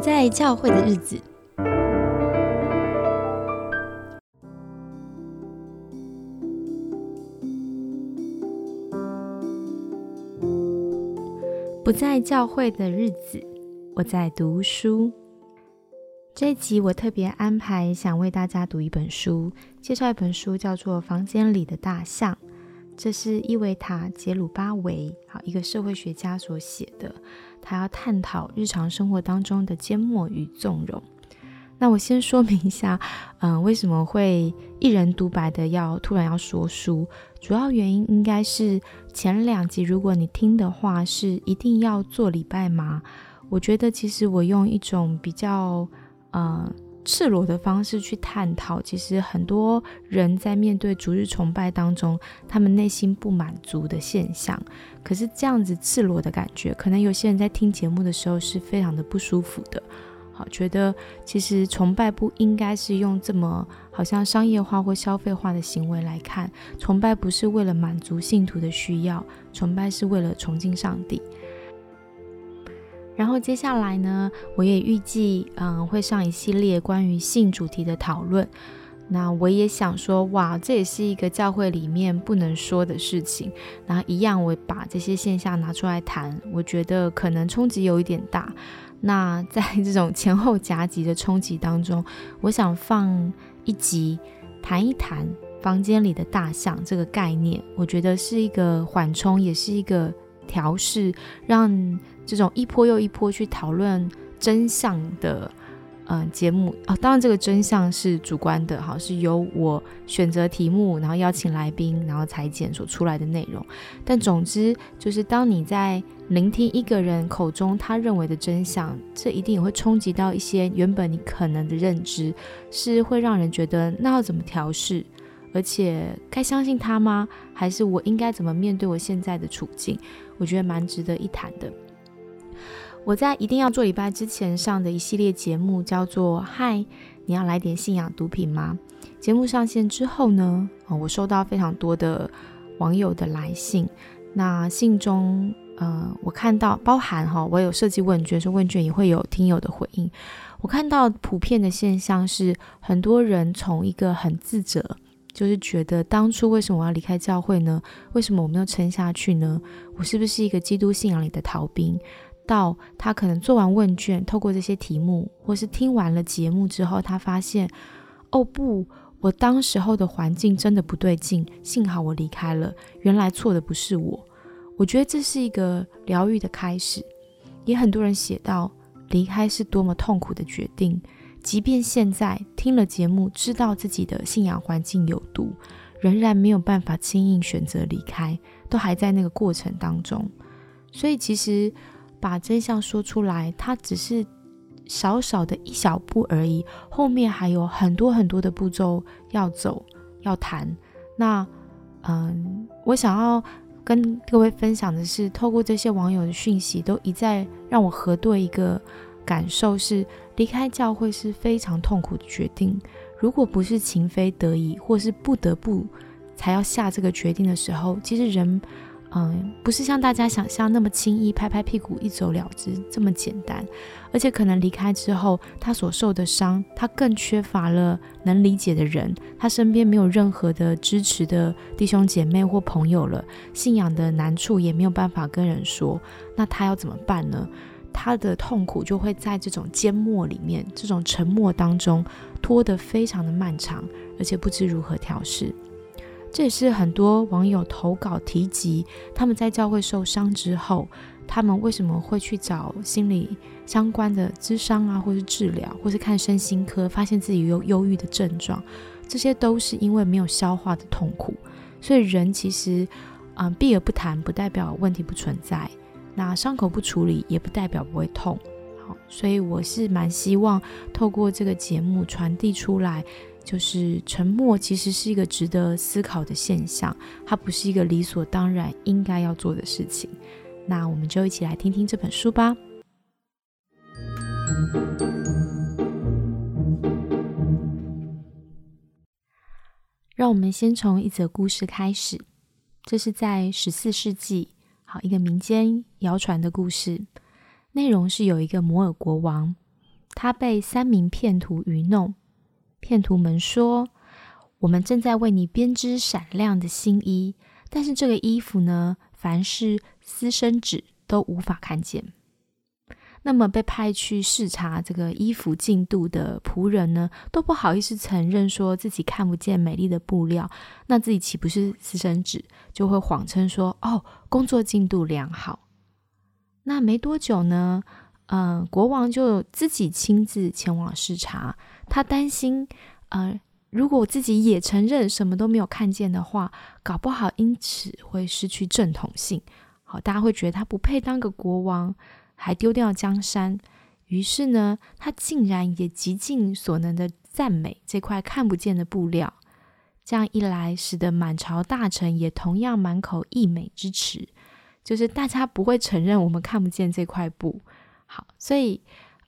在教会的日子，不在教会的日子，我在读书。这一集我特别安排，想为大家读一本书，介绍一本书，叫做《房间里的大象》。这是伊维塔·杰鲁巴维，好一个社会学家所写的。他要探讨日常生活当中的缄默与纵容。那我先说明一下，嗯，为什么会一人独白的要突然要说书？主要原因应该是前两集，如果你听的话，是一定要做礼拜吗？我觉得其实我用一种比较，嗯。赤裸的方式去探讨，其实很多人在面对逐日崇拜当中，他们内心不满足的现象。可是这样子赤裸的感觉，可能有些人在听节目的时候是非常的不舒服的。好，觉得其实崇拜不应该是用这么好像商业化或消费化的行为来看，崇拜不是为了满足信徒的需要，崇拜是为了崇敬上帝。然后接下来呢，我也预计，嗯，会上一系列关于性主题的讨论。那我也想说，哇，这也是一个教会里面不能说的事情。然后一样，我把这些现象拿出来谈，我觉得可能冲击有一点大。那在 这种前后夹击的冲击当中，我想放一集谈一谈房间里的大象这个概念，我觉得是一个缓冲，也是一个调试，让。这种一波又一波去讨论真相的，嗯，节目啊，当然这个真相是主观的，哈，是由我选择题目，然后邀请来宾，然后裁剪所出来的内容。但总之就是，当你在聆听一个人口中他认为的真相，这一定也会冲击到一些原本你可能的认知，是会让人觉得那要怎么调试，而且该相信他吗？还是我应该怎么面对我现在的处境？我觉得蛮值得一谈的。我在一定要做礼拜之前上的一系列节目叫做《嗨，你要来点信仰毒品吗》？节目上线之后呢，我收到非常多的网友的来信。那信中，呃，我看到包含哈，我有设计问卷，说问卷也会有听友的回应。我看到普遍的现象是，很多人从一个很自责，就是觉得当初为什么我要离开教会呢？为什么我没有撑下去呢？我是不是一个基督信仰里的逃兵？到他可能做完问卷，透过这些题目，或是听完了节目之后，他发现，哦不，我当时候的环境真的不对劲，幸好我离开了，原来错的不是我。我觉得这是一个疗愈的开始。也很多人写到，离开是多么痛苦的决定，即便现在听了节目，知道自己的信仰环境有毒，仍然没有办法轻易选择离开，都还在那个过程当中。所以其实。把真相说出来，它只是少少的一小步而已，后面还有很多很多的步骤要走要谈。那，嗯，我想要跟各位分享的是，透过这些网友的讯息，都一再让我核对一个感受：是离开教会是非常痛苦的决定。如果不是情非得已，或是不得不才要下这个决定的时候，其实人。嗯，不是像大家想象那么轻易拍拍屁股一走了之这么简单，而且可能离开之后，他所受的伤，他更缺乏了能理解的人，他身边没有任何的支持的弟兄姐妹或朋友了，信仰的难处也没有办法跟人说，那他要怎么办呢？他的痛苦就会在这种缄默里面，这种沉默当中拖得非常的漫长，而且不知如何调试。这也是很多网友投稿提及，他们在教会受伤之后，他们为什么会去找心理相关的咨商啊，或是治疗，或是看身心科，发现自己有忧郁的症状，这些都是因为没有消化的痛苦。所以人其实，嗯，避而不谈，不代表问题不存在；那伤口不处理，也不代表不会痛。好，所以我是蛮希望透过这个节目传递出来。就是沉默其实是一个值得思考的现象，它不是一个理所当然应该要做的事情。那我们就一起来听听这本书吧。让我们先从一则故事开始。这是在十四世纪，好一个民间谣传的故事。内容是有一个摩尔国王，他被三名骗徒愚弄。骗徒们说：“我们正在为你编织闪亮的新衣，但是这个衣服呢，凡是私生子都无法看见。”那么被派去视察这个衣服进度的仆人呢，都不好意思承认说自己看不见美丽的布料，那自己岂不是私生子？就会谎称说：“哦，工作进度良好。”那没多久呢，嗯，国王就自己亲自前往视察，他担心，呃，如果自己也承认什么都没有看见的话，搞不好因此会失去正统性，好，大家会觉得他不配当个国王。还丢掉江山，于是呢，他竟然也极尽所能的赞美这块看不见的布料。这样一来，使得满朝大臣也同样满口溢美之词，就是大家不会承认我们看不见这块布。好，所以。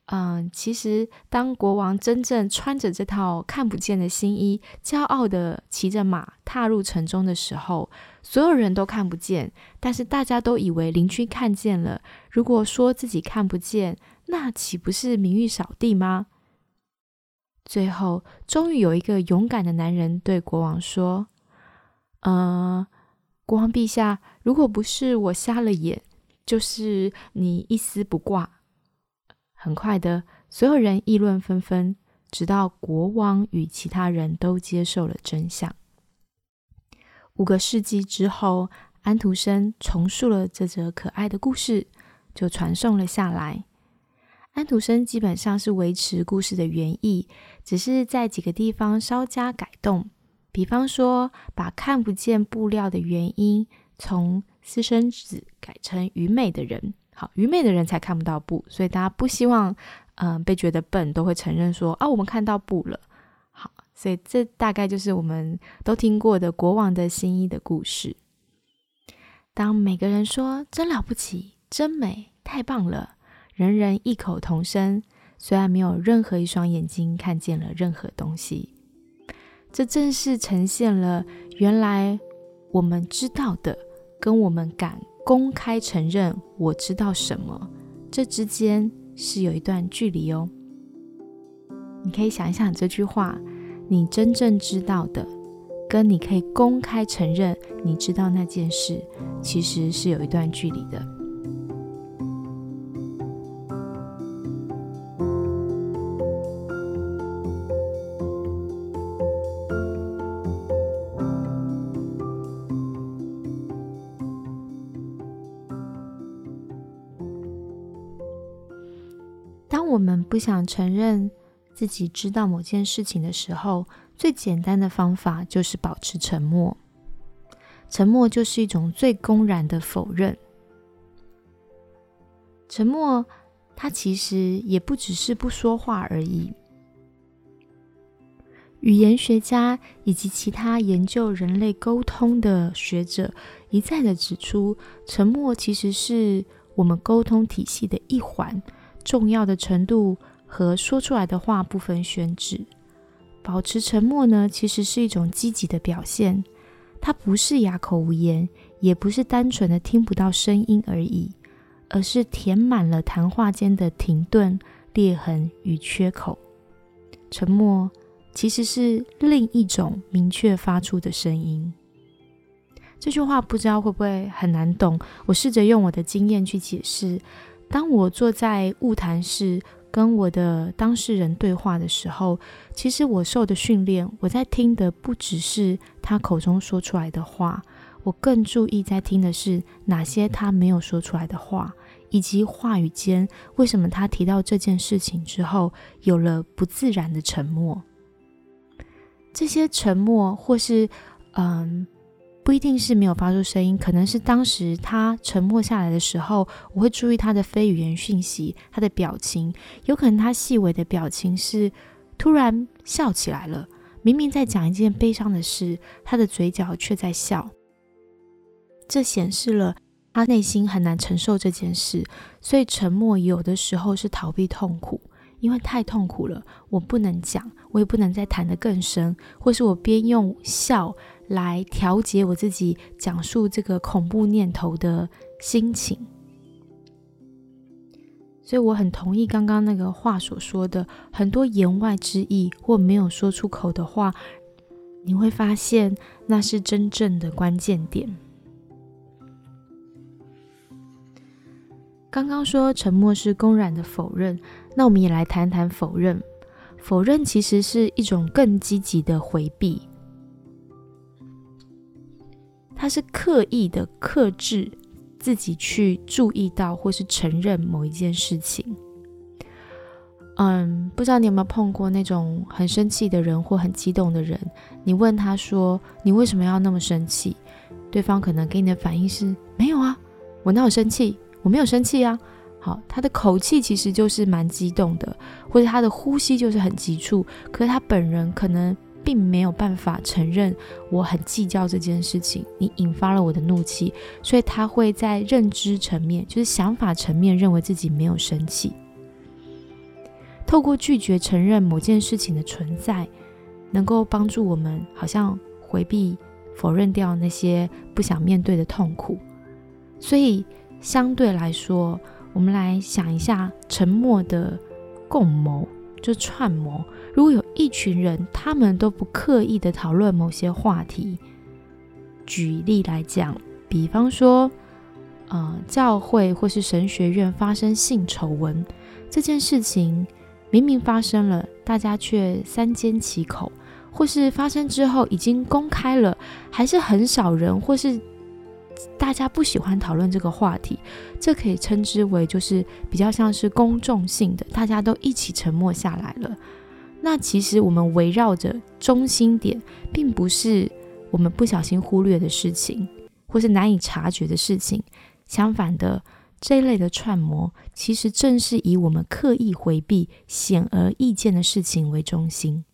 嗯，其实当国王真正穿着这套看不见的新衣，骄傲的骑着马踏入城中的时候，所有人都看不见，但是大家都以为邻居看见了。如果说自己看不见，那岂不是名誉扫地吗？最后，终于有一个勇敢的男人对国王说：“呃，国王陛下，如果不是我瞎了眼，就是你一丝不挂。”很快的，所有人议论纷纷，直到国王与其他人都接受了真相。五个世纪之后，安徒生重述了这则可爱的故事，就传送了下来。安徒生基本上是维持故事的原意，只是在几个地方稍加改动，比方说把看不见布料的原因从私生子改成愚昧的人。好，愚昧的人才看不到布，所以大家不希望，嗯，被觉得笨，都会承认说啊，我们看到布了。好，所以这大概就是我们都听过的国王的新衣的故事。当每个人说真了不起、真美、太棒了，人人异口同声，虽然没有任何一双眼睛看见了任何东西，这正是呈现了原来我们知道的跟我们感。公开承认我知道什么，这之间是有一段距离哦。你可以想一想这句话，你真正知道的，跟你可以公开承认你知道那件事，其实是有一段距离的。不想承认自己知道某件事情的时候，最简单的方法就是保持沉默。沉默就是一种最公然的否认。沉默，它其实也不只是不说话而已。语言学家以及其他研究人类沟通的学者一再的指出，沉默其实是我们沟通体系的一环。重要的程度和说出来的话不分宣制。保持沉默呢，其实是一种积极的表现。它不是哑口无言，也不是单纯的听不到声音而已，而是填满了谈话间的停顿、裂痕与缺口。沉默其实是另一种明确发出的声音。这句话不知道会不会很难懂？我试着用我的经验去解释。当我坐在物谈室跟我的当事人对话的时候，其实我受的训练，我在听的不只是他口中说出来的话，我更注意在听的是哪些他没有说出来的话，以及话语间为什么他提到这件事情之后有了不自然的沉默。这些沉默，或是嗯。不一定是没有发出声音，可能是当时他沉默下来的时候，我会注意他的非语言讯息，他的表情，有可能他细微的表情是突然笑起来了，明明在讲一件悲伤的事，他的嘴角却在笑，这显示了他内心很难承受这件事，所以沉默有的时候是逃避痛苦。因为太痛苦了，我不能讲，我也不能再谈得更深，或是我边用笑来调节我自己讲述这个恐怖念头的心情。所以我很同意刚刚那个话所说的，很多言外之意或没有说出口的话，你会发现那是真正的关键点。刚刚说沉默是公然的否认，那我们也来谈谈否认。否认其实是一种更积极的回避，他是刻意的克制自己去注意到或是承认某一件事情。嗯，不知道你有没有碰过那种很生气的人或很激动的人？你问他说：“你为什么要那么生气？”对方可能给你的反应是：“没有啊，我哪有生气？我没有生气啊。”好，他的口气其实就是蛮激动的，或者他的呼吸就是很急促，可是他本人可能并没有办法承认我很计较这件事情，你引发了我的怒气，所以他会在认知层面，就是想法层面，认为自己没有生气。透过拒绝承认某件事情的存在，能够帮助我们好像回避、否认掉那些不想面对的痛苦，所以相对来说。我们来想一下，沉默的共谋就串谋。如果有一群人，他们都不刻意的讨论某些话题，举例来讲，比方说，呃，教会或是神学院发生性丑闻这件事情，明明发生了，大家却三缄其口，或是发生之后已经公开了，还是很少人或是。大家不喜欢讨论这个话题，这可以称之为就是比较像是公众性的，大家都一起沉默下来了。那其实我们围绕着中心点，并不是我们不小心忽略的事情，或是难以察觉的事情。相反的，这一类的串谋，其实正是以我们刻意回避、显而易见的事情为中心。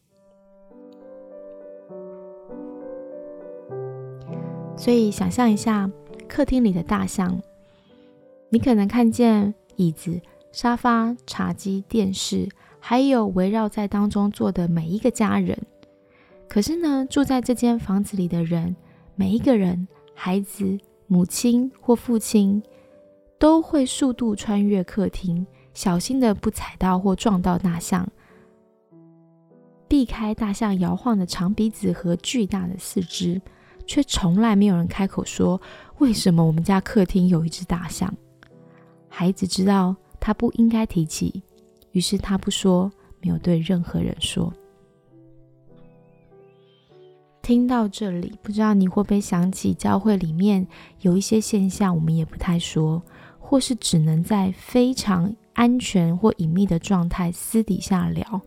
所以，想象一下客厅里的大象，你可能看见椅子、沙发、茶几、电视，还有围绕在当中坐的每一个家人。可是呢，住在这间房子里的人，每一个人，孩子、母亲或父亲，都会速度穿越客厅，小心的不踩到或撞到大象，避开大象摇晃的长鼻子和巨大的四肢。却从来没有人开口说为什么我们家客厅有一只大象。孩子知道他不应该提起，于是他不说，没有对任何人说。听到这里，不知道你会不会想起教会里面有一些现象，我们也不太说，或是只能在非常安全或隐秘的状态私底下聊。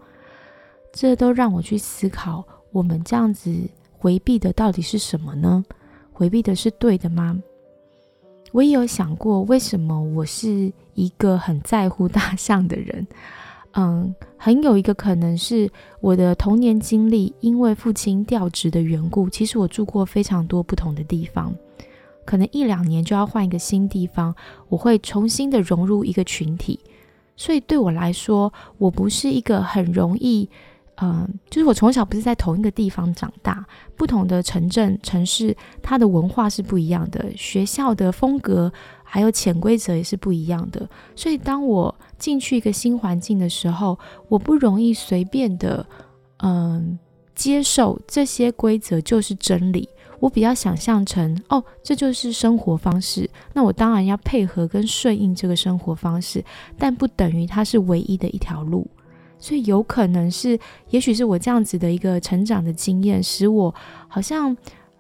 这都让我去思考，我们这样子。回避的到底是什么呢？回避的是对的吗？我也有想过，为什么我是一个很在乎大象的人？嗯，很有一个可能是我的童年经历，因为父亲调职的缘故，其实我住过非常多不同的地方，可能一两年就要换一个新地方，我会重新的融入一个群体，所以对我来说，我不是一个很容易。嗯，就是我从小不是在同一个地方长大，不同的城镇、城市，它的文化是不一样的，学校的风格还有潜规则也是不一样的。所以，当我进去一个新环境的时候，我不容易随便的，嗯，接受这些规则就是真理。我比较想象成，哦，这就是生活方式，那我当然要配合跟顺应这个生活方式，但不等于它是唯一的一条路。所以有可能是，也许是我这样子的一个成长的经验，使我好像，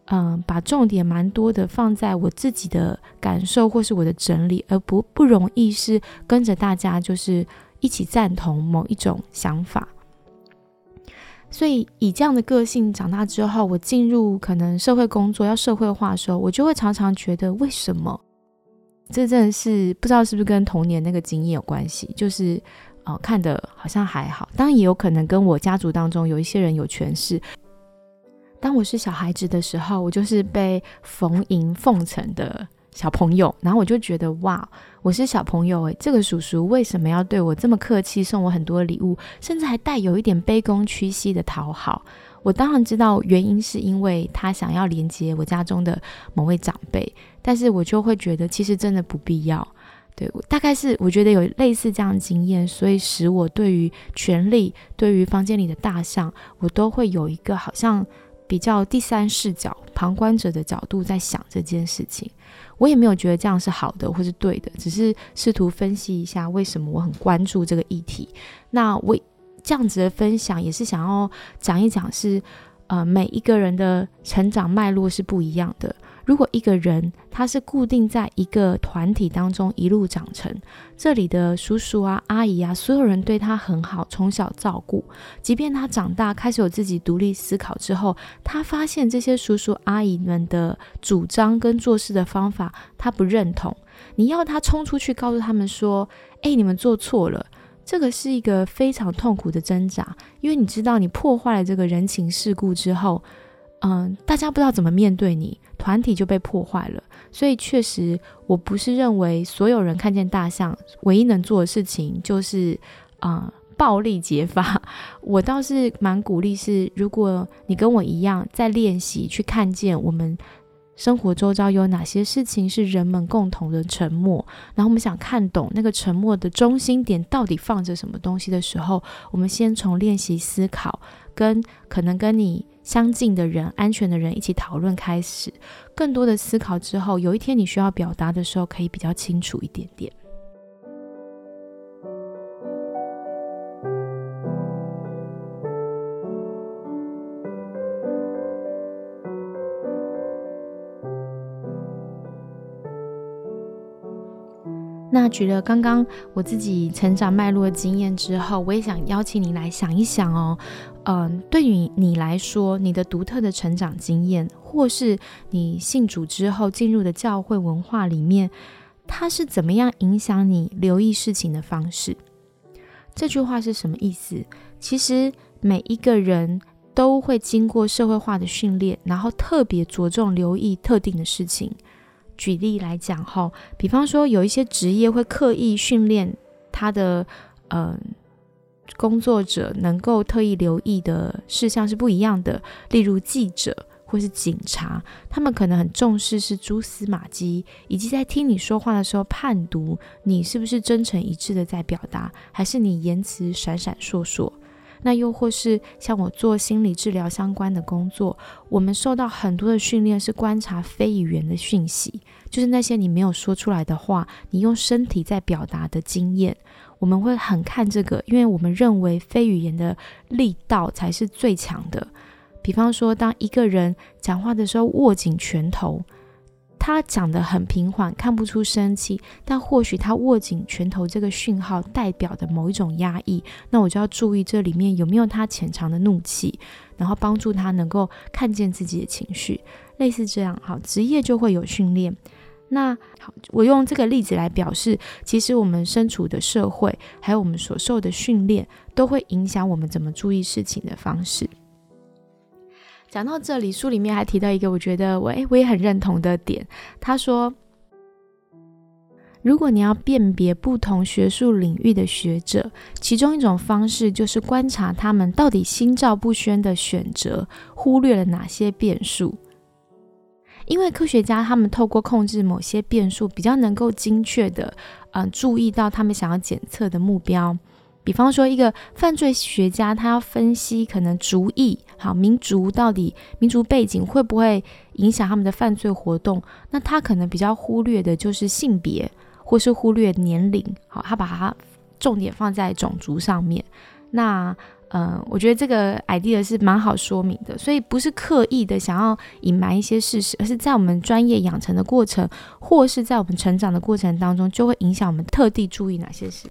嗯，把重点蛮多的放在我自己的感受或是我的整理，而不不容易是跟着大家就是一起赞同某一种想法。所以以这样的个性长大之后，我进入可能社会工作要社会化的时候，我就会常常觉得，为什么？这真的是不知道是不是跟童年那个经验有关系，就是。哦，看的好像还好，当然也有可能跟我家族当中有一些人有权势。当我是小孩子的时候，我就是被逢迎奉承的小朋友，然后我就觉得哇，我是小朋友诶，这个叔叔为什么要对我这么客气，送我很多礼物，甚至还带有一点卑躬屈膝的讨好？我当然知道原因是因为他想要连接我家中的某位长辈，但是我就会觉得其实真的不必要。对，大概是我觉得有类似这样的经验，所以使我对于权力，对于房间里的大象，我都会有一个好像比较第三视角、旁观者的角度在想这件事情。我也没有觉得这样是好的或是对的，只是试图分析一下为什么我很关注这个议题。那我这样子的分享也是想要讲一讲，是呃每一个人的成长脉络是不一样的。如果一个人他是固定在一个团体当中一路长成，这里的叔叔啊、阿姨啊，所有人对他很好，从小照顾，即便他长大开始有自己独立思考之后，他发现这些叔叔阿姨们的主张跟做事的方法他不认同，你要他冲出去告诉他们说：“哎，你们做错了。”这个是一个非常痛苦的挣扎，因为你知道你破坏了这个人情世故之后。嗯，大家不知道怎么面对你，团体就被破坏了。所以确实，我不是认为所有人看见大象唯一能做的事情就是啊暴力解法。我倒是蛮鼓励，是如果你跟我一样在练习去看见我们生活周遭有哪些事情是人们共同的沉默，然后我们想看懂那个沉默的中心点到底放着什么东西的时候，我们先从练习思考，跟可能跟你。相近的人、安全的人一起讨论，开始更多的思考之后，有一天你需要表达的时候，可以比较清楚一点点。那举了刚刚我自己成长脉络的经验之后，我也想邀请你来想一想哦。嗯，对于你来说，你的独特的成长经验，或是你信主之后进入的教会文化里面，它是怎么样影响你留意事情的方式？这句话是什么意思？其实每一个人都会经过社会化的训练，然后特别着重留意特定的事情。举例来讲，哈，比方说有一些职业会刻意训练他的，嗯。工作者能够特意留意的事项是不一样的，例如记者或是警察，他们可能很重视是蛛丝马迹，以及在听你说话的时候判读你是不是真诚一致的在表达，还是你言辞闪闪烁烁。那又或是像我做心理治疗相关的工作，我们受到很多的训练是观察非语言的讯息，就是那些你没有说出来的话，你用身体在表达的经验。我们会很看这个，因为我们认为非语言的力道才是最强的。比方说，当一个人讲话的时候握紧拳头，他讲得很平缓，看不出生气，但或许他握紧拳头这个讯号代表的某一种压抑，那我就要注意这里面有没有他潜藏的怒气，然后帮助他能够看见自己的情绪，类似这样。好，职业就会有训练。那好，我用这个例子来表示，其实我们身处的社会，还有我们所受的训练，都会影响我们怎么注意事情的方式。讲到这里，书里面还提到一个我觉得我诶我也很认同的点，他说，如果你要辨别不同学术领域的学者，其中一种方式就是观察他们到底心照不宣的选择，忽略了哪些变数。因为科学家他们透过控制某些变数，比较能够精确的，嗯，注意到他们想要检测的目标。比方说，一个犯罪学家他要分析可能族裔，好民族到底民族背景会不会影响他们的犯罪活动，那他可能比较忽略的就是性别，或是忽略年龄，好，他把它重点放在种族上面。那嗯，我觉得这个 idea 是蛮好说明的，所以不是刻意的想要隐瞒一些事实，而是在我们专业养成的过程，或是在我们成长的过程当中，就会影响我们特地注意哪些事。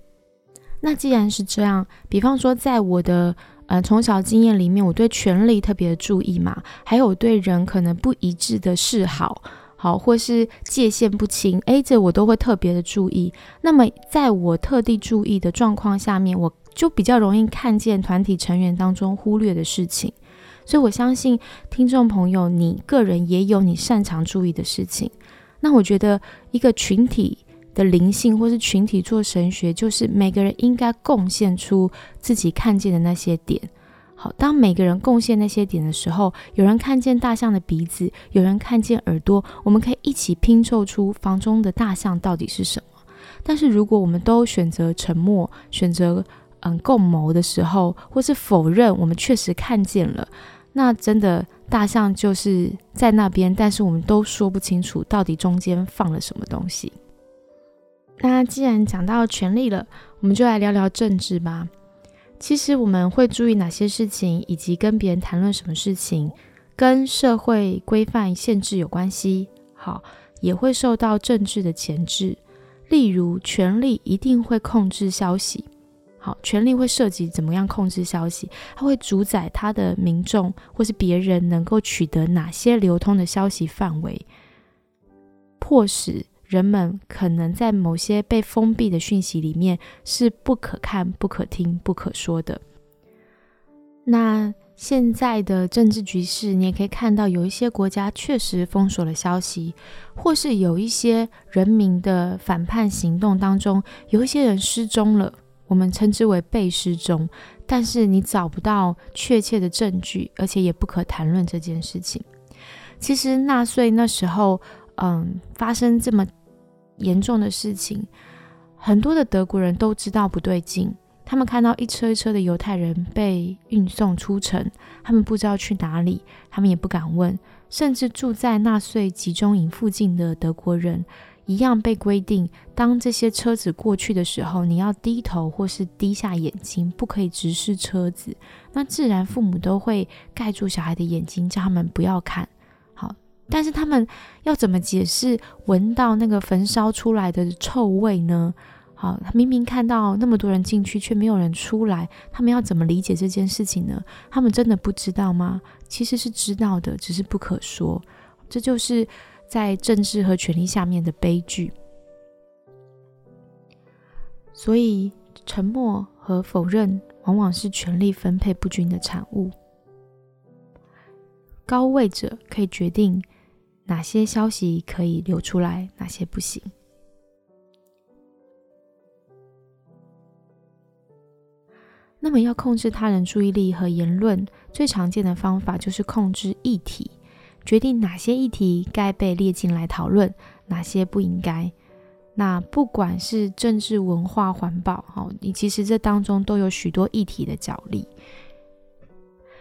那既然是这样，比方说在我的呃从小经验里面，我对权力特别的注意嘛，还有对人可能不一致的示好，好或是界限不清，诶，这我都会特别的注意。那么在我特地注意的状况下面，我。就比较容易看见团体成员当中忽略的事情，所以我相信听众朋友，你个人也有你擅长注意的事情。那我觉得一个群体的灵性，或是群体做神学，就是每个人应该贡献出自己看见的那些点。好，当每个人贡献那些点的时候，有人看见大象的鼻子，有人看见耳朵，我们可以一起拼凑出房中的大象到底是什么。但是如果我们都选择沉默，选择嗯共谋的时候，或是否认我们确实看见了，那真的大象就是在那边，但是我们都说不清楚到底中间放了什么东西。那既然讲到权力了，我们就来聊聊政治吧。其实我们会注意哪些事情，以及跟别人谈论什么事情，跟社会规范限制有关系。好，也会受到政治的钳制。例如，权力一定会控制消息。好，权力会涉及怎么样控制消息？它会主宰他的民众或是别人能够取得哪些流通的消息范围，迫使。人们可能在某些被封闭的讯息里面是不可看、不可听、不可说的。那现在的政治局势，你也可以看到，有一些国家确实封锁了消息，或是有一些人民的反叛行动当中，有一些人失踪了，我们称之为被失踪。但是你找不到确切的证据，而且也不可谈论这件事情。其实纳粹那时候，嗯，发生这么。严重的事情，很多的德国人都知道不对劲。他们看到一车一车的犹太人被运送出城，他们不知道去哪里，他们也不敢问。甚至住在纳粹集中营附近的德国人，一样被规定，当这些车子过去的时候，你要低头或是低下眼睛，不可以直视车子。那自然父母都会盖住小孩的眼睛，叫他们不要看。但是他们要怎么解释闻到那个焚烧出来的臭味呢？好，他明明看到那么多人进去，却没有人出来，他们要怎么理解这件事情呢？他们真的不知道吗？其实是知道的，只是不可说。这就是在政治和权力下面的悲剧。所以，沉默和否认往往是权力分配不均的产物。高位者可以决定。哪些消息可以流出来，哪些不行？那么，要控制他人注意力和言论，最常见的方法就是控制议题，决定哪些议题该被列进来讨论，哪些不应该。那不管是政治、文化、环保，哈，你其实这当中都有许多议题的角力，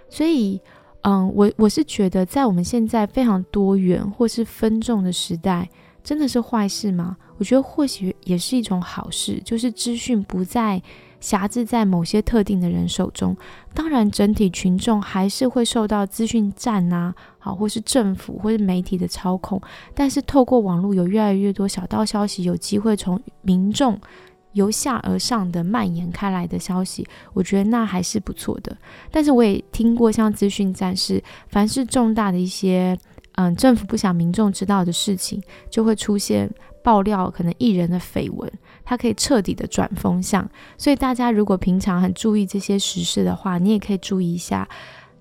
所以。嗯，我我是觉得，在我们现在非常多元或是分众的时代，真的是坏事吗？我觉得或许也是一种好事，就是资讯不再辖制在某些特定的人手中。当然，整体群众还是会受到资讯站啊，好，或是政府或是媒体的操控。但是，透过网络，有越来越多小道消息有机会从民众。由下而上的蔓延开来的消息，我觉得那还是不错的。但是我也听过像资讯战士，凡是重大的一些，嗯，政府不想民众知道的事情，就会出现爆料，可能艺人的绯闻，它可以彻底的转风向。所以大家如果平常很注意这些时事的话，你也可以注意一下。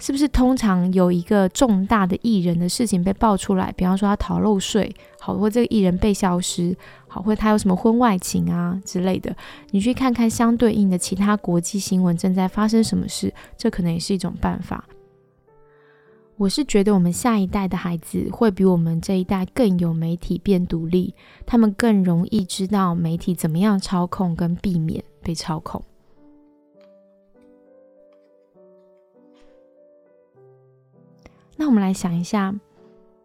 是不是通常有一个重大的艺人的事情被爆出来，比方说他逃漏税，好，或这个艺人被消失，或者他有什么婚外情啊之类的，你去看看相对应的其他国际新闻正在发生什么事，这可能也是一种办法。我是觉得我们下一代的孩子会比我们这一代更有媒体变独立，他们更容易知道媒体怎么样操控跟避免被操控。那我们来想一下，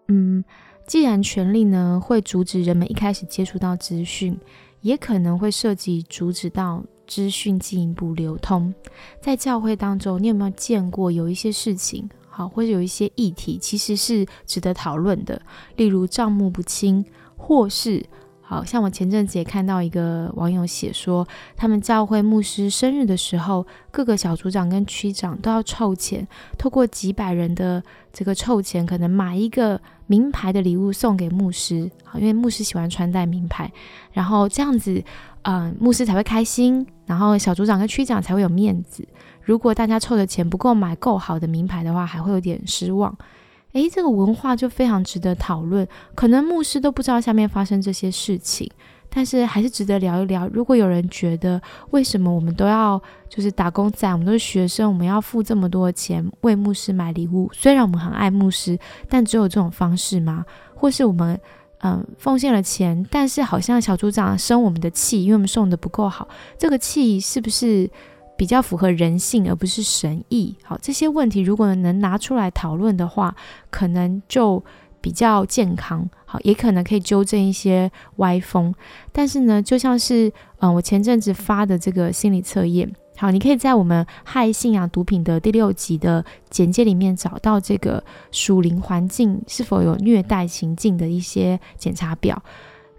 嗯，既然权力呢会阻止人们一开始接触到资讯，也可能会涉及阻止到资讯进一步流通。在教会当中，你有没有见过有一些事情，好，或者有一些议题，其实是值得讨论的，例如账目不清，或是。好像我前阵子也看到一个网友写说，他们教会牧师生日的时候，各个小组长跟区长都要凑钱，透过几百人的这个凑钱，可能买一个名牌的礼物送给牧师。好，因为牧师喜欢穿戴名牌，然后这样子，嗯，牧师才会开心，然后小组长跟区长才会有面子。如果大家凑的钱不够买够好的名牌的话，还会有点失望。诶，这个文化就非常值得讨论。可能牧师都不知道下面发生这些事情，但是还是值得聊一聊。如果有人觉得为什么我们都要就是打工仔，我们都是学生，我们要付这么多钱为牧师买礼物？虽然我们很爱牧师，但只有这种方式吗？或是我们嗯，奉献了钱，但是好像小组长生我们的气，因为我们送的不够好，这个气是不是比较符合人性而不是神意？好，这些问题如果能拿出来讨论的话，可能就比较健康。好，也可能可以纠正一些歪风。但是呢，就像是嗯，我前阵子发的这个心理测验。好，你可以在我们害信仰毒品的第六集的简介里面找到这个属灵环境是否有虐待情境的一些检查表。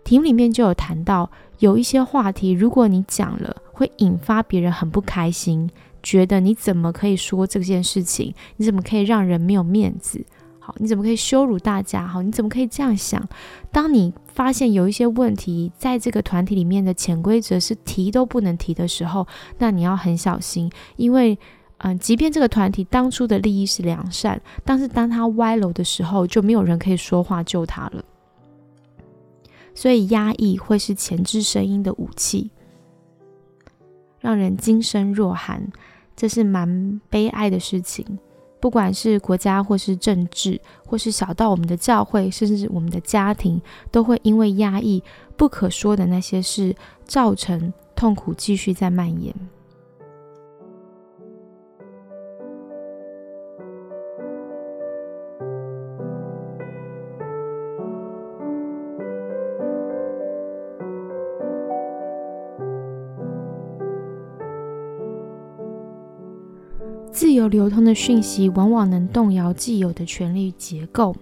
题目里面就有谈到，有一些话题，如果你讲了，会引发别人很不开心，觉得你怎么可以说这件事情？你怎么可以让人没有面子？好，你怎么可以羞辱大家？好，你怎么可以这样想？当你发现有一些问题在这个团体里面的潜规则是提都不能提的时候，那你要很小心，因为，嗯，即便这个团体当初的利益是良善，但是当他歪楼的时候，就没有人可以说话救他了。所以压抑会是前置声音的武器，让人惊声若寒，这是蛮悲哀的事情。不管是国家，或是政治，或是小到我们的教会，甚至我们的家庭，都会因为压抑不可说的那些事，造成痛苦继续在蔓延。流通的讯息往往能动摇既有的权力结构，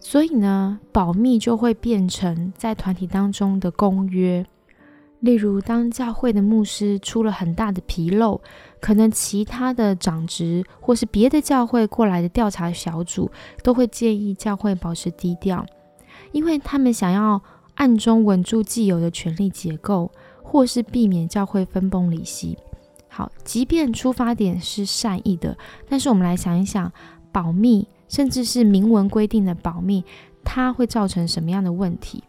所以呢，保密就会变成在团体当中的公约。例如，当教会的牧师出了很大的纰漏，可能其他的长职或是别的教会过来的调查小组都会建议教会保持低调，因为他们想要暗中稳住既有的权力结构，或是避免教会分崩离析。好，即便出发点是善意的，但是我们来想一想，保密甚至是明文规定的保密，它会造成什么样的问题？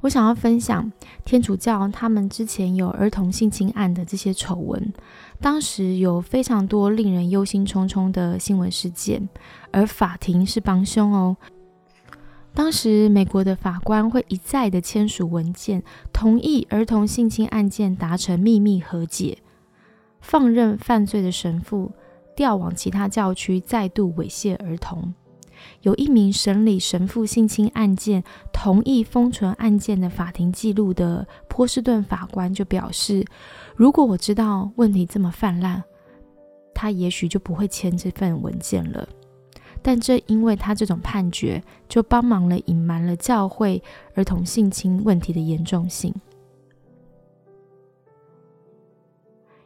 我想要分享天主教他们之前有儿童性侵案的这些丑闻，当时有非常多令人忧心忡忡的新闻事件，而法庭是帮凶哦。当时，美国的法官会一再的签署文件，同意儿童性侵案件达成秘密和解，放任犯罪的神父调往其他教区再度猥亵儿童。有一名审理神父性侵案件、同意封存案件的法庭记录的波士顿法官就表示：“如果我知道问题这么泛滥，他也许就不会签这份文件了。”但正因为他这种判决，就帮忙了隐瞒了教会儿童性侵问题的严重性。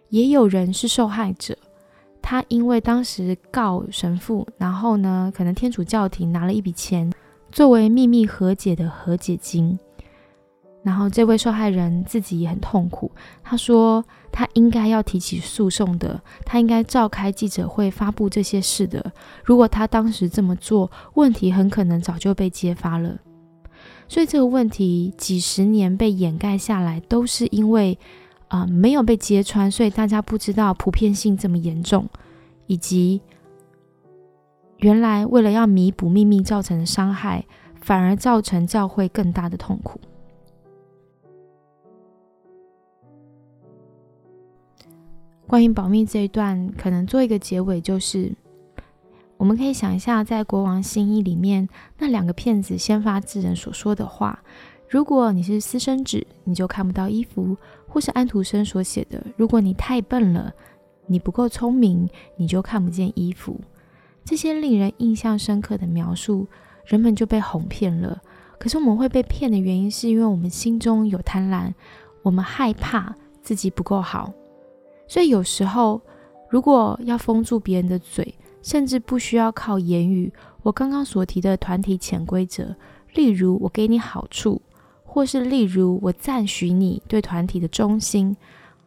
也有人是受害者，他因为当时告神父，然后呢，可能天主教廷拿了一笔钱作为秘密和解的和解金。然后这位受害人自己也很痛苦，他说他应该要提起诉讼的，他应该召开记者会发布这些事的。如果他当时这么做，问题很可能早就被揭发了。所以这个问题几十年被掩盖下来，都是因为啊没有被揭穿，所以大家不知道普遍性这么严重，以及原来为了要弥补秘密造成的伤害，反而造成教会更大的痛苦。关于保密这一段，可能做一个结尾，就是我们可以想一下，在《国王新衣》里面那两个骗子先发制人所说的话：如果你是私生子，你就看不到衣服；或是安徒生所写的：如果你太笨了，你不够聪明，你就看不见衣服。这些令人印象深刻的描述，人们就被哄骗了。可是我们会被骗的原因，是因为我们心中有贪婪，我们害怕自己不够好。所以有时候，如果要封住别人的嘴，甚至不需要靠言语，我刚刚所提的团体潜规则，例如我给你好处，或是例如我赞许你对团体的忠心，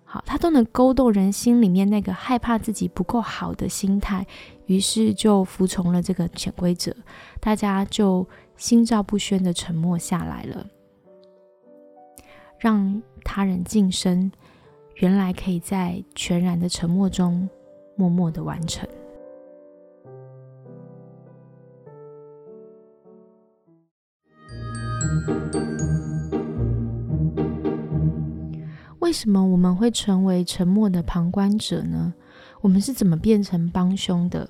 好，它都能勾动人心里面那个害怕自己不够好的心态，于是就服从了这个潜规则，大家就心照不宣的沉默下来了，让他人晋升。原来可以在全然的沉默中默默的完成。为什么我们会成为沉默的旁观者呢？我们是怎么变成帮凶的？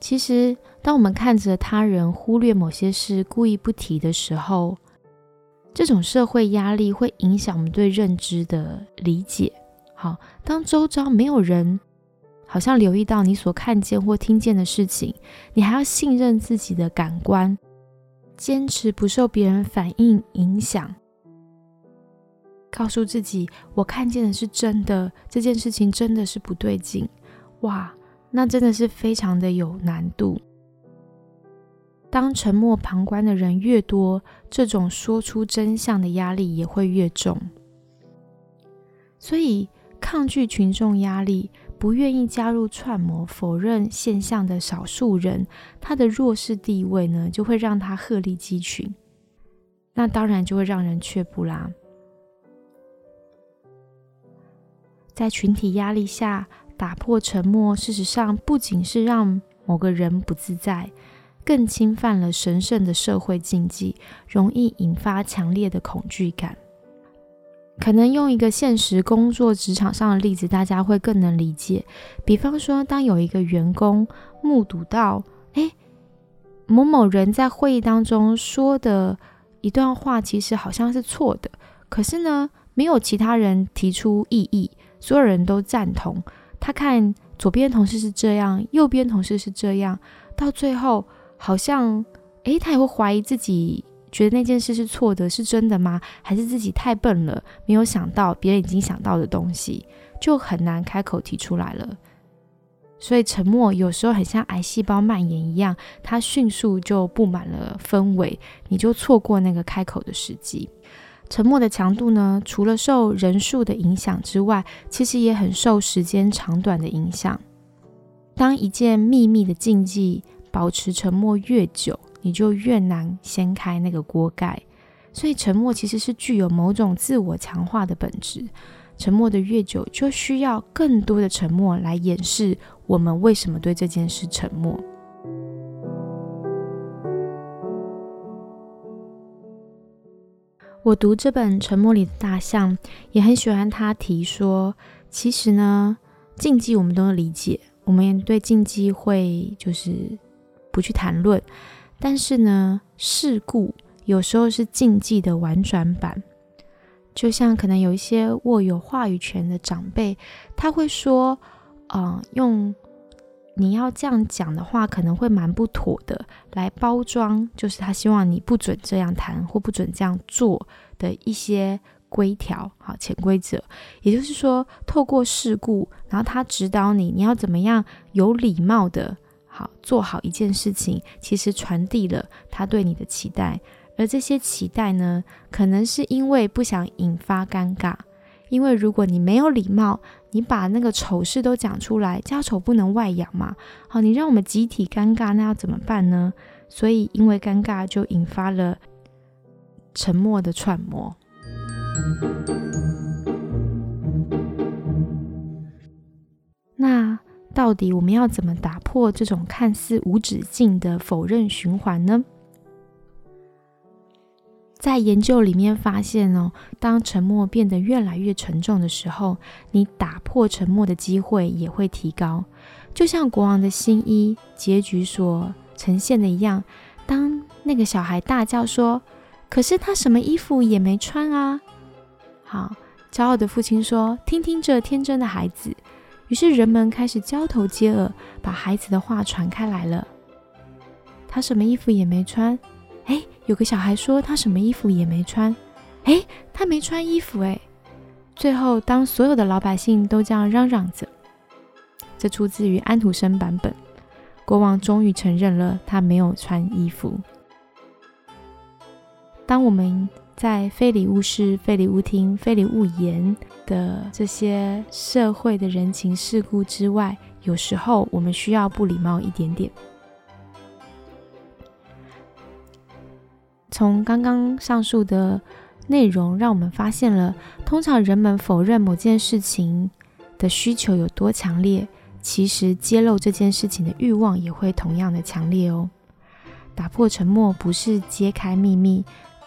其实，当我们看着他人忽略某些事、故意不提的时候，这种社会压力会影响我们对认知的理解。好，当周遭没有人好像留意到你所看见或听见的事情，你还要信任自己的感官，坚持不受别人反应影响，告诉自己我看见的是真的，这件事情真的是不对劲。哇！那真的是非常的有难度。当沉默旁观的人越多，这种说出真相的压力也会越重。所以，抗拒群众压力、不愿意加入串谋、否认现象的少数人，他的弱势地位呢，就会让他鹤立鸡群。那当然就会让人却步啦。在群体压力下。打破沉默，事实上不仅是让某个人不自在，更侵犯了神圣的社会禁忌，容易引发强烈的恐惧感。可能用一个现实工作职场上的例子，大家会更能理解。比方说，当有一个员工目睹到，哎，某某人在会议当中说的一段话，其实好像是错的，可是呢，没有其他人提出异议，所有人都赞同。他看左边同事是这样，右边同事是这样，到最后好像，诶，他也会怀疑自己，觉得那件事是错的，是真的吗？还是自己太笨了，没有想到别人已经想到的东西，就很难开口提出来了。所以沉默有时候很像癌细胞蔓延一样，它迅速就布满了氛围，你就错过那个开口的时机。沉默的强度呢？除了受人数的影响之外，其实也很受时间长短的影响。当一件秘密的禁忌保持沉默越久，你就越难掀开那个锅盖。所以，沉默其实是具有某种自我强化的本质。沉默的越久，就需要更多的沉默来掩饰我们为什么对这件事沉默。我读这本《沉默里的大象》，也很喜欢他提说，其实呢，禁忌我们都能理解，我们对禁忌会就是不去谈论，但是呢，事故有时候是禁忌的婉转版，就像可能有一些握有话语权的长辈，他会说，啊，用。你要这样讲的话，可能会蛮不妥的。来包装，就是他希望你不准这样谈或不准这样做的一些规条，好潜规则。也就是说，透过事故，然后他指导你，你要怎么样有礼貌的，好做好一件事情，其实传递了他对你的期待。而这些期待呢，可能是因为不想引发尴尬。因为如果你没有礼貌，你把那个丑事都讲出来，家丑不能外扬嘛。好，你让我们集体尴尬，那要怎么办呢？所以因为尴尬，就引发了沉默的揣摩。那到底我们要怎么打破这种看似无止境的否认循环呢？在研究里面发现哦，当沉默变得越来越沉重的时候，你打破沉默的机会也会提高。就像国王的新衣结局所呈现的一样，当那个小孩大叫说：“可是他什么衣服也没穿啊！”好，骄傲的父亲说：“听听这天真的孩子。”于是人们开始交头接耳，把孩子的话传开来了。他什么衣服也没穿。哎，有个小孩说他什么衣服也没穿，哎，他没穿衣服哎。最后，当所有的老百姓都这样嚷嚷着，这出自于安徒生版本，国王终于承认了他没有穿衣服。当我们在非礼勿视、非礼勿听、非礼勿言的这些社会的人情世故之外，有时候我们需要不礼貌一点点。从刚刚上述的内容，让我们发现了，通常人们否认某件事情的需求有多强烈，其实揭露这件事情的欲望也会同样的强烈哦。打破沉默不是揭开秘密，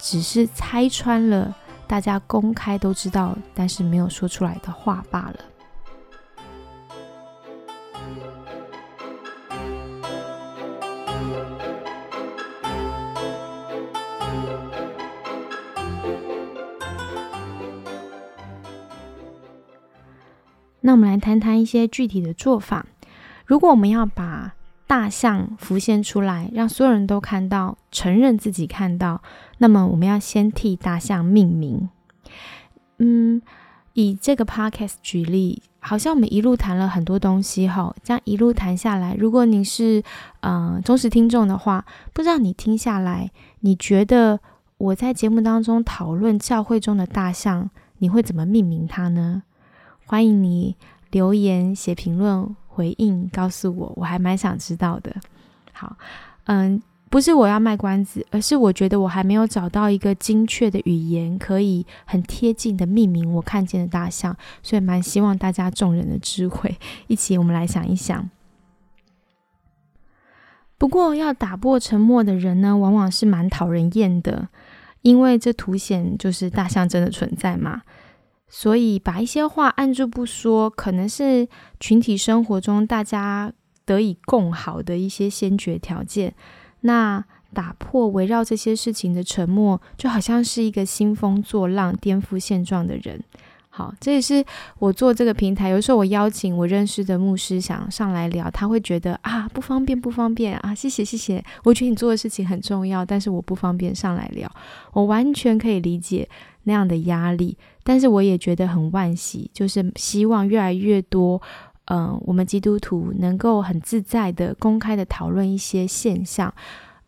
只是拆穿了大家公开都知道，但是没有说出来的话罢了。那我们来谈谈一些具体的做法。如果我们要把大象浮现出来，让所有人都看到，承认自己看到，那么我们要先替大象命名。嗯，以这个 podcast 举例，好像我们一路谈了很多东西哈，这样一路谈下来，如果你是呃忠实听众的话，不知道你听下来，你觉得我在节目当中讨论教会中的大象，你会怎么命名它呢？欢迎你留言写评论回应，告诉我，我还蛮想知道的。好，嗯，不是我要卖关子，而是我觉得我还没有找到一个精确的语言，可以很贴近的命名我看见的大象，所以蛮希望大家众人的智慧，一起我们来想一想。不过要打破沉默的人呢，往往是蛮讨人厌的，因为这凸显就是大象真的存在嘛。所以把一些话按住不说，可能是群体生活中大家得以共好的一些先决条件。那打破围绕这些事情的沉默，就好像是一个兴风作浪、颠覆现状的人。好，这也是我做这个平台。有时候我邀请我认识的牧师想上来聊，他会觉得啊不方便，不方便啊，谢谢谢谢。我觉得你做的事情很重要，但是我不方便上来聊。我完全可以理解那样的压力。但是我也觉得很惋惜，就是希望越来越多，嗯，我们基督徒能够很自在的、公开的讨论一些现象，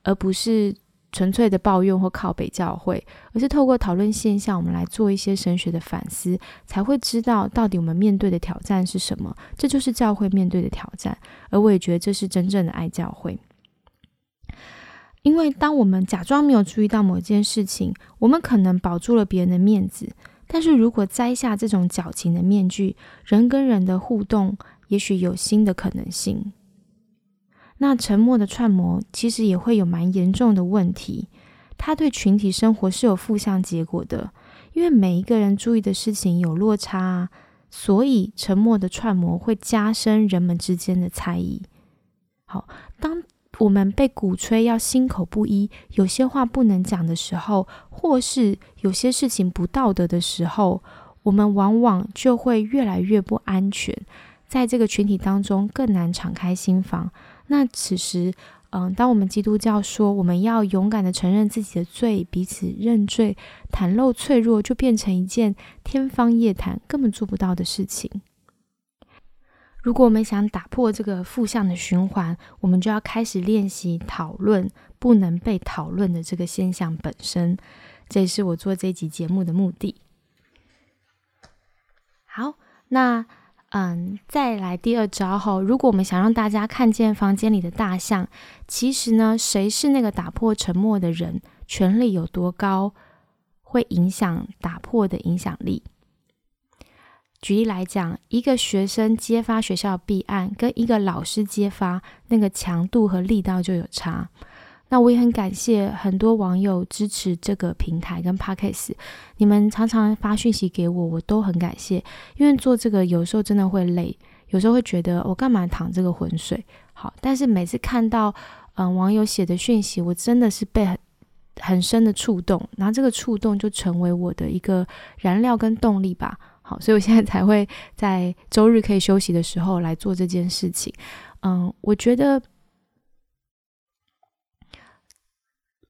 而不是纯粹的抱怨或靠北教会，而是透过讨论现象，我们来做一些神学的反思，才会知道到底我们面对的挑战是什么。这就是教会面对的挑战，而我也觉得这是真正的爱教会。因为当我们假装没有注意到某件事情，我们可能保住了别人的面子。但是如果摘下这种矫情的面具，人跟人的互动也许有新的可能性。那沉默的串模其实也会有蛮严重的问题，它对群体生活是有负向结果的，因为每一个人注意的事情有落差，所以沉默的串模会加深人们之间的猜疑。好，当。我们被鼓吹要心口不一，有些话不能讲的时候，或是有些事情不道德的时候，我们往往就会越来越不安全，在这个群体当中更难敞开心房。那此时，嗯，当我们基督教说我们要勇敢的承认自己的罪，彼此认罪，袒露脆弱，就变成一件天方夜谭、根本做不到的事情。如果我们想打破这个负向的循环，我们就要开始练习讨论不能被讨论的这个现象本身。这也是我做这集节目的目的。好，那嗯，再来第二招哈。如果我们想让大家看见房间里的大象，其实呢，谁是那个打破沉默的人，权力有多高，会影响打破的影响力。举例来讲，一个学生揭发学校弊案，跟一个老师揭发，那个强度和力道就有差。那我也很感谢很多网友支持这个平台跟 Podcast，你们常常发讯息给我，我都很感谢。因为做这个有时候真的会累，有时候会觉得我干嘛淌这个浑水？好，但是每次看到嗯网友写的讯息，我真的是被很很深的触动，然后这个触动就成为我的一个燃料跟动力吧。好，所以我现在才会在周日可以休息的时候来做这件事情。嗯，我觉得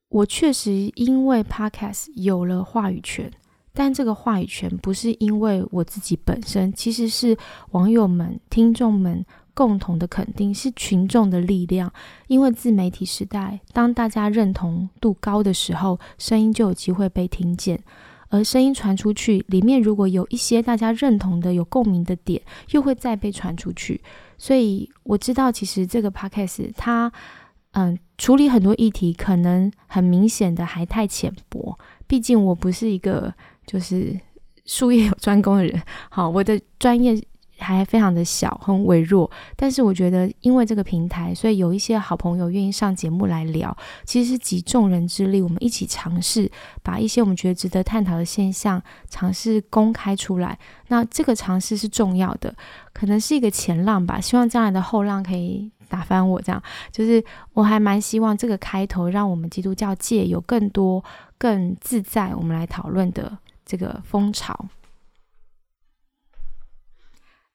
我确实因为 Podcast 有了话语权，但这个话语权不是因为我自己本身，其实是网友们、听众们共同的肯定，是群众的力量。因为自媒体时代，当大家认同度高的时候，声音就有机会被听见。而声音传出去，里面如果有一些大家认同的、有共鸣的点，又会再被传出去。所以我知道，其实这个 podcast 它，嗯，处理很多议题，可能很明显的还太浅薄。毕竟我不是一个就是术业有专攻的人。好，我的专业还非常的小，很微弱。但是我觉得，因为这个平台，所以有一些好朋友愿意上节目来聊。其实是集众人之力，我们一起尝试把一些我们觉得值得探讨的现象，尝试公开出来。那这个尝试是重要的，可能是一个前浪吧。希望将来的后浪可以打翻我。这样，就是我还蛮希望这个开头，让我们基督教界有更多、更自在，我们来讨论的这个风潮。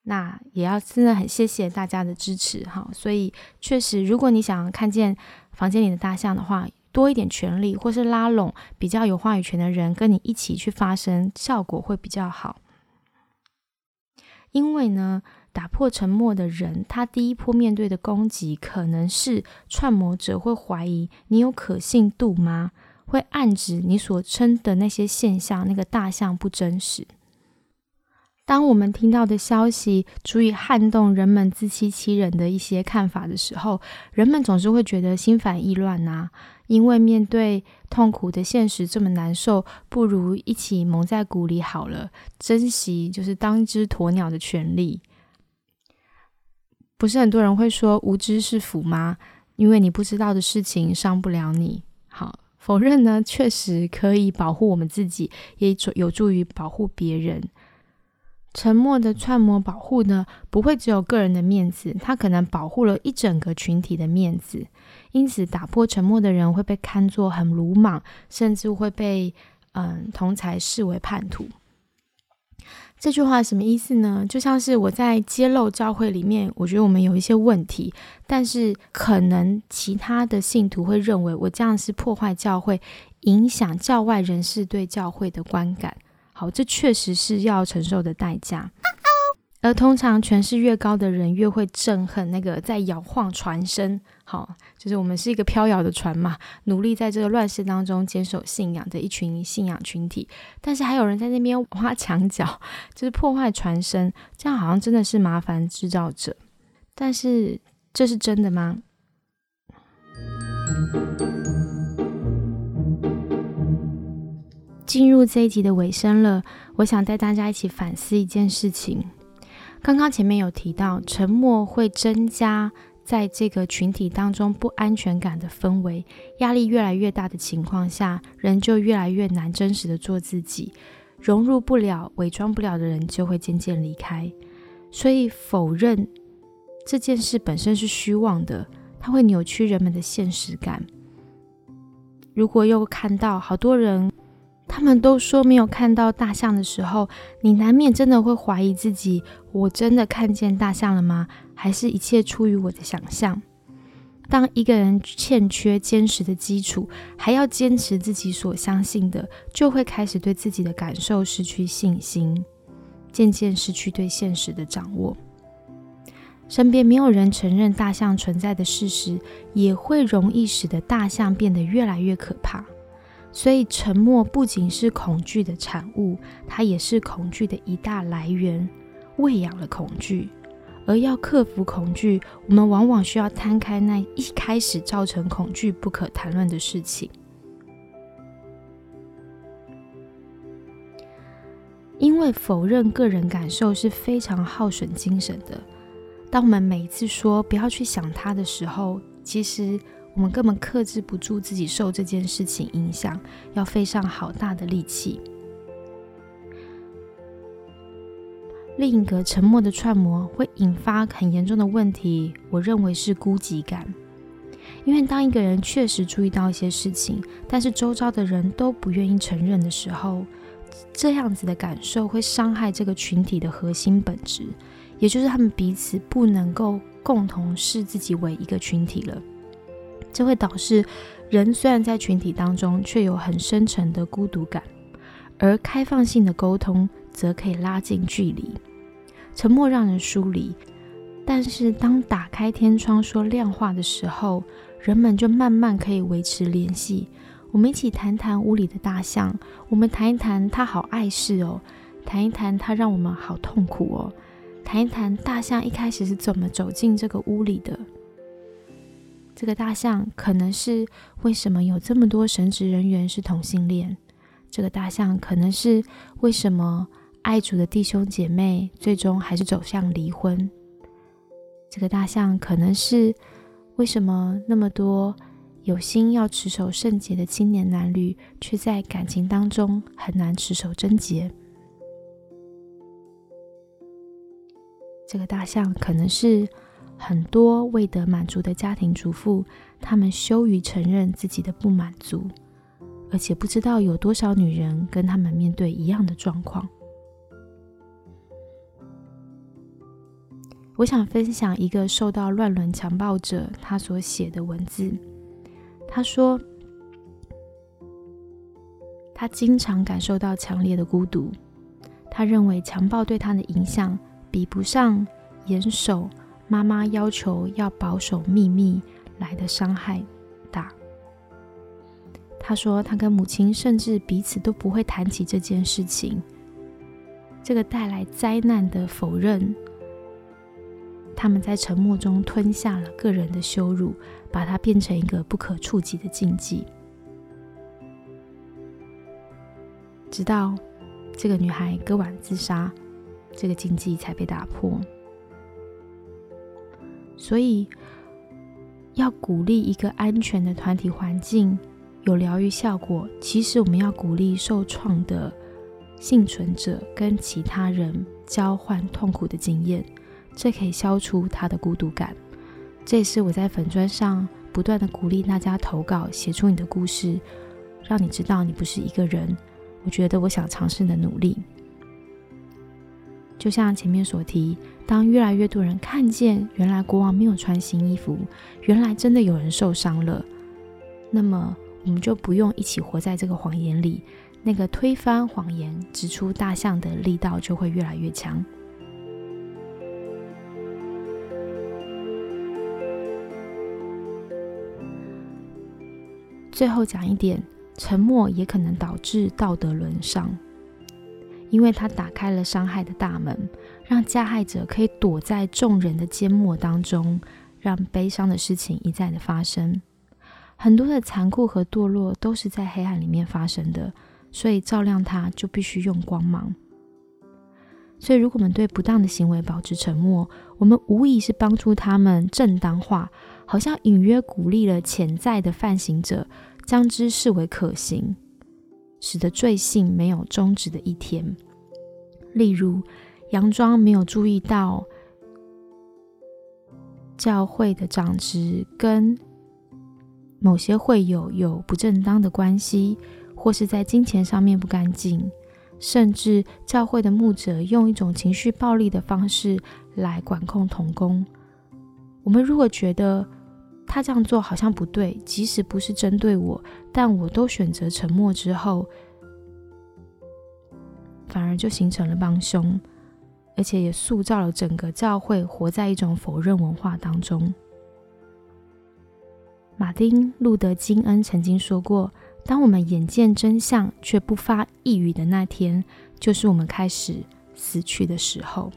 那也要真的很谢谢大家的支持哈，所以确实，如果你想看见房间里的大象的话，多一点权利，或是拉拢比较有话语权的人跟你一起去发声，效果会比较好。因为呢，打破沉默的人，他第一波面对的攻击，可能是串谋者会怀疑你有可信度吗？会暗指你所称的那些现象，那个大象不真实。当我们听到的消息足以撼动人们自欺欺人的一些看法的时候，人们总是会觉得心烦意乱呐。因为面对痛苦的现实这么难受，不如一起蒙在鼓里好了，珍惜就是当一只鸵鸟的权利。不是很多人会说无知是福吗？因为你不知道的事情伤不了你。好，否认呢，确实可以保护我们自己，也有助于保护别人。沉默的串模保护呢，不会只有个人的面子，它可能保护了一整个群体的面子。因此，打破沉默的人会被看作很鲁莽，甚至会被嗯同才视为叛徒。这句话什么意思呢？就像是我在揭露教会里面，我觉得我们有一些问题，但是可能其他的信徒会认为我这样是破坏教会，影响教外人士对教会的观感。好，这确实是要承受的代价。而通常权势越高的人，越会憎恨那个在摇晃船身。好，就是我们是一个飘摇的船嘛，努力在这个乱世当中坚守信仰的一群信仰群体。但是还有人在那边挖墙角，就是破坏船身，这样好像真的是麻烦制造者。但是这是真的吗？进入这一集的尾声了，我想带大家一起反思一件事情。刚刚前面有提到，沉默会增加在这个群体当中不安全感的氛围，压力越来越大的情况下，人就越来越难真实的做自己，融入不了、伪装不了的人就会渐渐离开。所以，否认这件事本身是虚妄的，它会扭曲人们的现实感。如果又看到好多人。他们都说没有看到大象的时候，你难免真的会怀疑自己：我真的看见大象了吗？还是一切出于我的想象？当一个人欠缺坚实的基础，还要坚持自己所相信的，就会开始对自己的感受失去信心，渐渐失去对现实的掌握。身边没有人承认大象存在的事实，也会容易使得大象变得越来越可怕。所以，沉默不仅是恐惧的产物，它也是恐惧的一大来源，喂养了恐惧。而要克服恐惧，我们往往需要摊开那一开始造成恐惧不可谈论的事情。因为否认个人感受是非常耗损精神的。当我们每一次说不要去想它的时候，其实。我们根本克制不住自己受这件事情影响，要费上好大的力气。另一个沉默的串模会引发很严重的问题，我认为是孤寂感。因为当一个人确实注意到一些事情，但是周遭的人都不愿意承认的时候，这样子的感受会伤害这个群体的核心本质，也就是他们彼此不能够共同视自己为一个群体了。这会导致人虽然在群体当中，却有很深沉的孤独感，而开放性的沟通则可以拉近距离。沉默让人疏离，但是当打开天窗说亮话的时候，人们就慢慢可以维持联系。我们一起谈谈屋里的大象，我们谈一谈它好碍事哦，谈一谈它让我们好痛苦哦，谈一谈大象一开始是怎么走进这个屋里的。这个大象可能是为什么有这么多神职人员是同性恋？这个大象可能是为什么爱主的弟兄姐妹最终还是走向离婚。这个大象可能是为什么那么多有心要持守圣洁的青年男女，却在感情当中很难持守贞洁。这个大象可能是很多未得满足的家庭主妇，他们羞于承认自己的不满足，而且不知道有多少女人跟他们面对一样的状况。我想分享一个受到乱伦强暴者他所写的文字。他说，他经常感受到强烈的孤独。他认为强暴对他的影响比不上严守妈妈要求要保守秘密来的伤害大。他说，他跟母亲甚至彼此都不会谈起这件事情。这个带来灾难的否认。他们在沉默中吞下了个人的羞辱，把它变成一个不可触及的禁忌，直到这个女孩割腕自杀，这个禁忌才被打破。所以，要鼓励一个安全的团体环境有疗愈效果，其实我们要鼓励受创的幸存者跟其他人交换痛苦的经验。这可以消除他的孤独感，这也是我在粉砖上不断的鼓励大家投稿，写出你的故事，让你知道你不是一个人。我觉得我想尝试的努力，就像前面所提，当越来越多人看见原来国王没有穿新衣服，原来真的有人受伤了，那么我们就不用一起活在这个谎言里，那个推翻谎言、指出大象的力道就会越来越强。最后讲一点，沉默也可能导致道德沦丧，因为它打开了伤害的大门，让加害者可以躲在众人的缄默当中，让悲伤的事情一再的发生。很多的残酷和堕落都是在黑暗里面发生的，所以照亮它就必须用光芒。所以，如果我们对不当的行为保持沉默，我们无疑是帮助他们正当化。好像隐约鼓励了潜在的犯行者，将之视为可行，使得罪性没有终止的一天。例如，杨庄没有注意到教会的长职跟某些会友有不正当的关系，或是在金钱上面不干净，甚至教会的牧者用一种情绪暴力的方式来管控童工。我们如果觉得，他这样做好像不对，即使不是针对我，但我都选择沉默之后，反而就形成了帮凶，而且也塑造了整个教会活在一种否认文化当中。马丁·路德·金恩曾经说过：“当我们眼见真相却不发一语的那天，就是我们开始死去的时候。”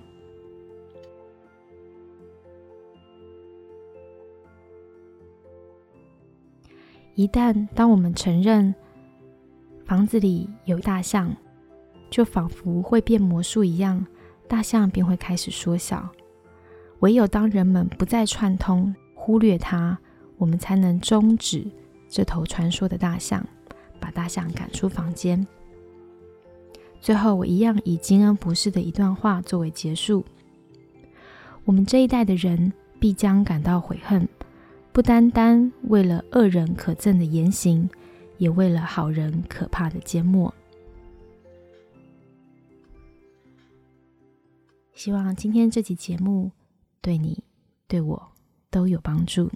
一旦当我们承认房子里有大象，就仿佛会变魔术一样，大象便会开始缩小。唯有当人们不再串通、忽略它，我们才能终止这头传说的大象，把大象赶出房间。最后，我一样以金恩博士的一段话作为结束：我们这一代的人必将感到悔恨。不单单为了恶人可憎的言行，也为了好人可怕的缄默。希望今天这期节目对你、对我都有帮助。